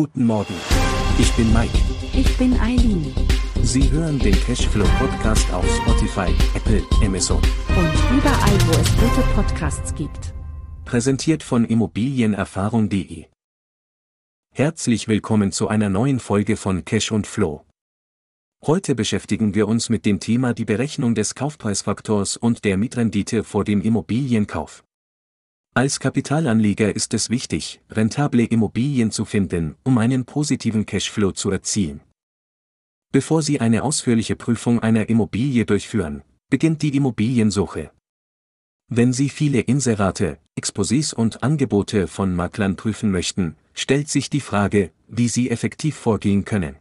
Guten Morgen. Ich bin Mike. Ich bin Eileen. Sie hören den Cashflow Podcast auf Spotify, Apple, Amazon. Und überall, wo es gute Podcasts gibt. Präsentiert von Immobilienerfahrung.de. Herzlich willkommen zu einer neuen Folge von Cash und Flow. Heute beschäftigen wir uns mit dem Thema die Berechnung des Kaufpreisfaktors und der Mietrendite vor dem Immobilienkauf. Als Kapitalanleger ist es wichtig, rentable Immobilien zu finden, um einen positiven Cashflow zu erzielen. Bevor Sie eine ausführliche Prüfung einer Immobilie durchführen, beginnt die Immobiliensuche. Wenn Sie viele Inserate, Exposés und Angebote von Maklern prüfen möchten, stellt sich die Frage, wie Sie effektiv vorgehen können.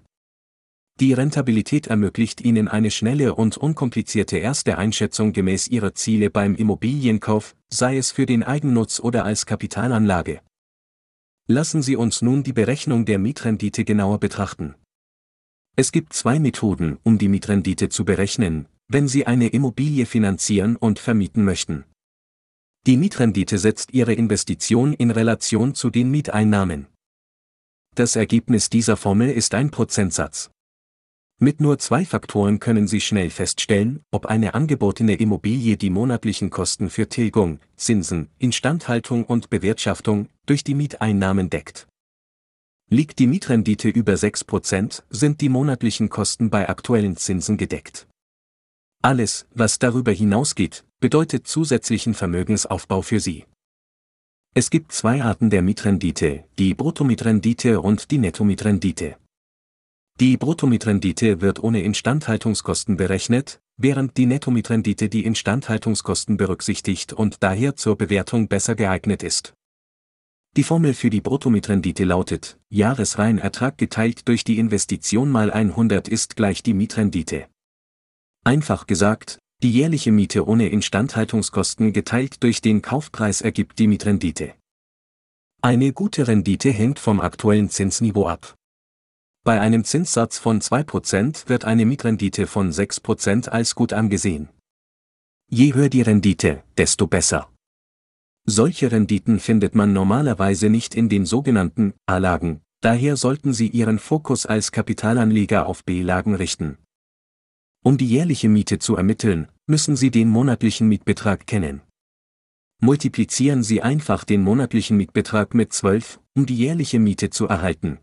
Die Rentabilität ermöglicht Ihnen eine schnelle und unkomplizierte erste Einschätzung gemäß Ihrer Ziele beim Immobilienkauf, sei es für den Eigennutz oder als Kapitalanlage. Lassen Sie uns nun die Berechnung der Mietrendite genauer betrachten. Es gibt zwei Methoden, um die Mietrendite zu berechnen, wenn Sie eine Immobilie finanzieren und vermieten möchten. Die Mietrendite setzt Ihre Investition in Relation zu den Mieteinnahmen. Das Ergebnis dieser Formel ist ein Prozentsatz. Mit nur zwei Faktoren können Sie schnell feststellen, ob eine angebotene Immobilie die monatlichen Kosten für Tilgung, Zinsen, Instandhaltung und Bewirtschaftung durch die Mieteinnahmen deckt. Liegt die Mietrendite über 6%, sind die monatlichen Kosten bei aktuellen Zinsen gedeckt. Alles, was darüber hinausgeht, bedeutet zusätzlichen Vermögensaufbau für Sie. Es gibt zwei Arten der Mietrendite, die Bruttomietrendite und die Nettomietrendite. Die Bruttomietrendite wird ohne Instandhaltungskosten berechnet, während die Nettomietrendite die Instandhaltungskosten berücksichtigt und daher zur Bewertung besser geeignet ist. Die Formel für die Bruttomietrendite lautet, Jahresreinertrag geteilt durch die Investition mal 100 ist gleich die Mietrendite. Einfach gesagt, die jährliche Miete ohne Instandhaltungskosten geteilt durch den Kaufpreis ergibt die Mietrendite. Eine gute Rendite hängt vom aktuellen Zinsniveau ab. Bei einem Zinssatz von 2% wird eine Mietrendite von 6% als gut angesehen. Je höher die Rendite, desto besser. Solche Renditen findet man normalerweise nicht in den sogenannten A-Lagen, daher sollten Sie Ihren Fokus als Kapitalanleger auf B-Lagen richten. Um die jährliche Miete zu ermitteln, müssen Sie den monatlichen Mietbetrag kennen. Multiplizieren Sie einfach den monatlichen Mietbetrag mit 12, um die jährliche Miete zu erhalten.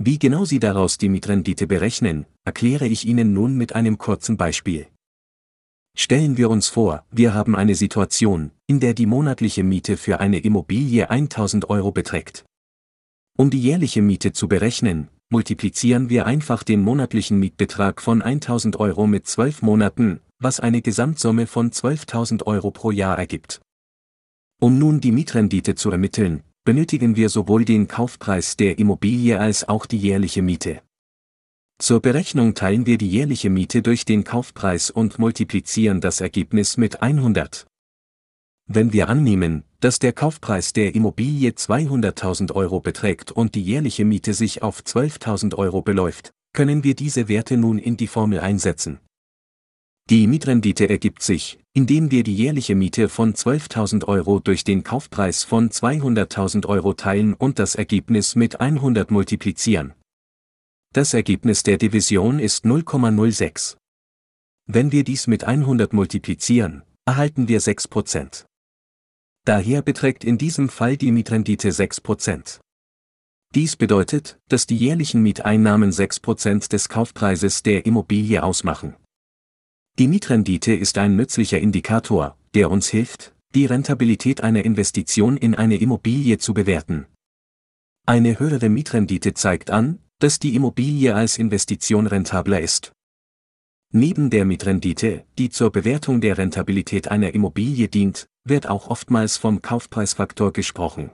Wie genau Sie daraus die Mietrendite berechnen, erkläre ich Ihnen nun mit einem kurzen Beispiel. Stellen wir uns vor, wir haben eine Situation, in der die monatliche Miete für eine Immobilie 1000 Euro beträgt. Um die jährliche Miete zu berechnen, multiplizieren wir einfach den monatlichen Mietbetrag von 1000 Euro mit 12 Monaten, was eine Gesamtsumme von 12.000 Euro pro Jahr ergibt. Um nun die Mietrendite zu ermitteln, benötigen wir sowohl den Kaufpreis der Immobilie als auch die jährliche Miete. Zur Berechnung teilen wir die jährliche Miete durch den Kaufpreis und multiplizieren das Ergebnis mit 100. Wenn wir annehmen, dass der Kaufpreis der Immobilie 200.000 Euro beträgt und die jährliche Miete sich auf 12.000 Euro beläuft, können wir diese Werte nun in die Formel einsetzen. Die Mietrendite ergibt sich, indem wir die jährliche Miete von 12.000 Euro durch den Kaufpreis von 200.000 Euro teilen und das Ergebnis mit 100 multiplizieren. Das Ergebnis der Division ist 0,06. Wenn wir dies mit 100 multiplizieren, erhalten wir 6%. Daher beträgt in diesem Fall die Mietrendite 6%. Dies bedeutet, dass die jährlichen Mieteinnahmen 6% des Kaufpreises der Immobilie ausmachen. Die Mietrendite ist ein nützlicher Indikator, der uns hilft, die Rentabilität einer Investition in eine Immobilie zu bewerten. Eine höhere Mietrendite zeigt an, dass die Immobilie als Investition rentabler ist. Neben der Mietrendite, die zur Bewertung der Rentabilität einer Immobilie dient, wird auch oftmals vom Kaufpreisfaktor gesprochen.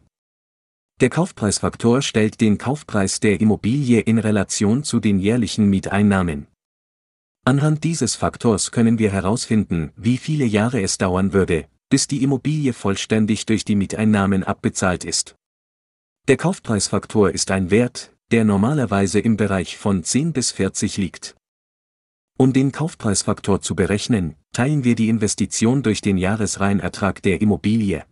Der Kaufpreisfaktor stellt den Kaufpreis der Immobilie in Relation zu den jährlichen Mieteinnahmen. Anhand dieses Faktors können wir herausfinden, wie viele Jahre es dauern würde, bis die Immobilie vollständig durch die Mieteinnahmen abbezahlt ist. Der Kaufpreisfaktor ist ein Wert, der normalerweise im Bereich von 10 bis 40 liegt. Um den Kaufpreisfaktor zu berechnen, teilen wir die Investition durch den Jahresreinertrag der Immobilie.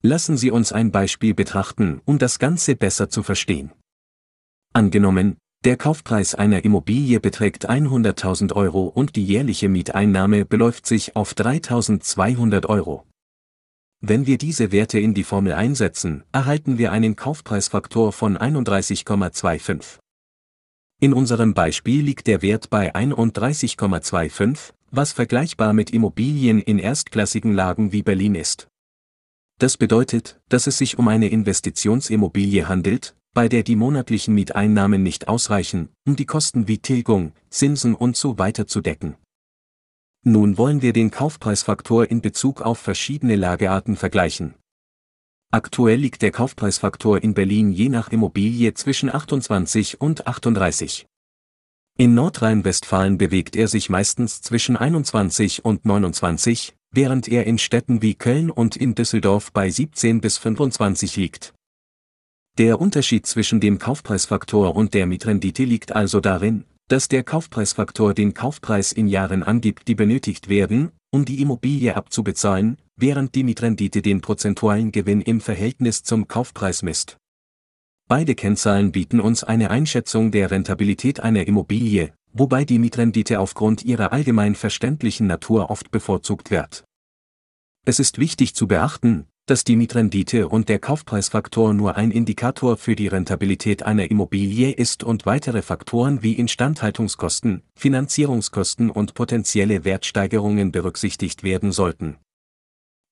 Lassen Sie uns ein Beispiel betrachten, um das Ganze besser zu verstehen. Angenommen, der Kaufpreis einer Immobilie beträgt 100.000 Euro und die jährliche Mieteinnahme beläuft sich auf 3.200 Euro. Wenn wir diese Werte in die Formel einsetzen, erhalten wir einen Kaufpreisfaktor von 31,25. In unserem Beispiel liegt der Wert bei 31,25, was vergleichbar mit Immobilien in erstklassigen Lagen wie Berlin ist. Das bedeutet, dass es sich um eine Investitionsimmobilie handelt, bei der die monatlichen Mieteinnahmen nicht ausreichen, um die Kosten wie Tilgung, Zinsen und so weiter zu decken. Nun wollen wir den Kaufpreisfaktor in Bezug auf verschiedene Lagearten vergleichen. Aktuell liegt der Kaufpreisfaktor in Berlin je nach Immobilie zwischen 28 und 38. In Nordrhein-Westfalen bewegt er sich meistens zwischen 21 und 29, während er in Städten wie Köln und in Düsseldorf bei 17 bis 25 liegt. Der Unterschied zwischen dem Kaufpreisfaktor und der Mietrendite liegt also darin, dass der Kaufpreisfaktor den Kaufpreis in Jahren angibt, die benötigt werden, um die Immobilie abzubezahlen, während die Mietrendite den prozentualen Gewinn im Verhältnis zum Kaufpreis misst. Beide Kennzahlen bieten uns eine Einschätzung der Rentabilität einer Immobilie, wobei die Mietrendite aufgrund ihrer allgemein verständlichen Natur oft bevorzugt wird. Es ist wichtig zu beachten, dass die Mietrendite und der Kaufpreisfaktor nur ein Indikator für die Rentabilität einer Immobilie ist und weitere Faktoren wie Instandhaltungskosten, Finanzierungskosten und potenzielle Wertsteigerungen berücksichtigt werden sollten.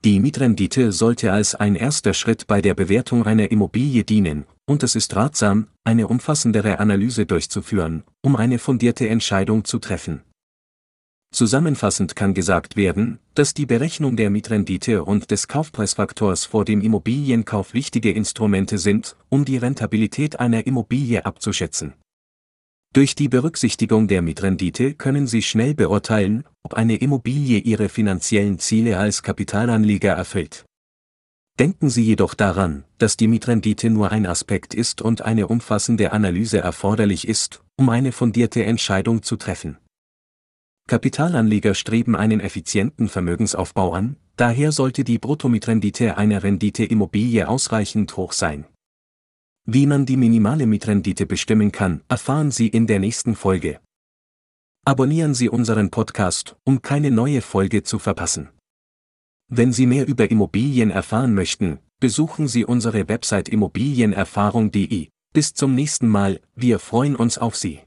Die Mietrendite sollte als ein erster Schritt bei der Bewertung einer Immobilie dienen, und es ist ratsam, eine umfassendere Analyse durchzuführen, um eine fundierte Entscheidung zu treffen. Zusammenfassend kann gesagt werden, dass die Berechnung der Mietrendite und des Kaufpreisfaktors vor dem Immobilienkauf wichtige Instrumente sind, um die Rentabilität einer Immobilie abzuschätzen. Durch die Berücksichtigung der Mietrendite können Sie schnell beurteilen, ob eine Immobilie Ihre finanziellen Ziele als Kapitalanleger erfüllt. Denken Sie jedoch daran, dass die Mietrendite nur ein Aspekt ist und eine umfassende Analyse erforderlich ist, um eine fundierte Entscheidung zu treffen. Kapitalanleger streben einen effizienten Vermögensaufbau an, daher sollte die Bruttomietrendite einer Rendite-Immobilie ausreichend hoch sein. Wie man die minimale Mietrendite bestimmen kann, erfahren Sie in der nächsten Folge. Abonnieren Sie unseren Podcast, um keine neue Folge zu verpassen. Wenn Sie mehr über Immobilien erfahren möchten, besuchen Sie unsere Website immobilienerfahrung.de. Bis zum nächsten Mal, wir freuen uns auf Sie.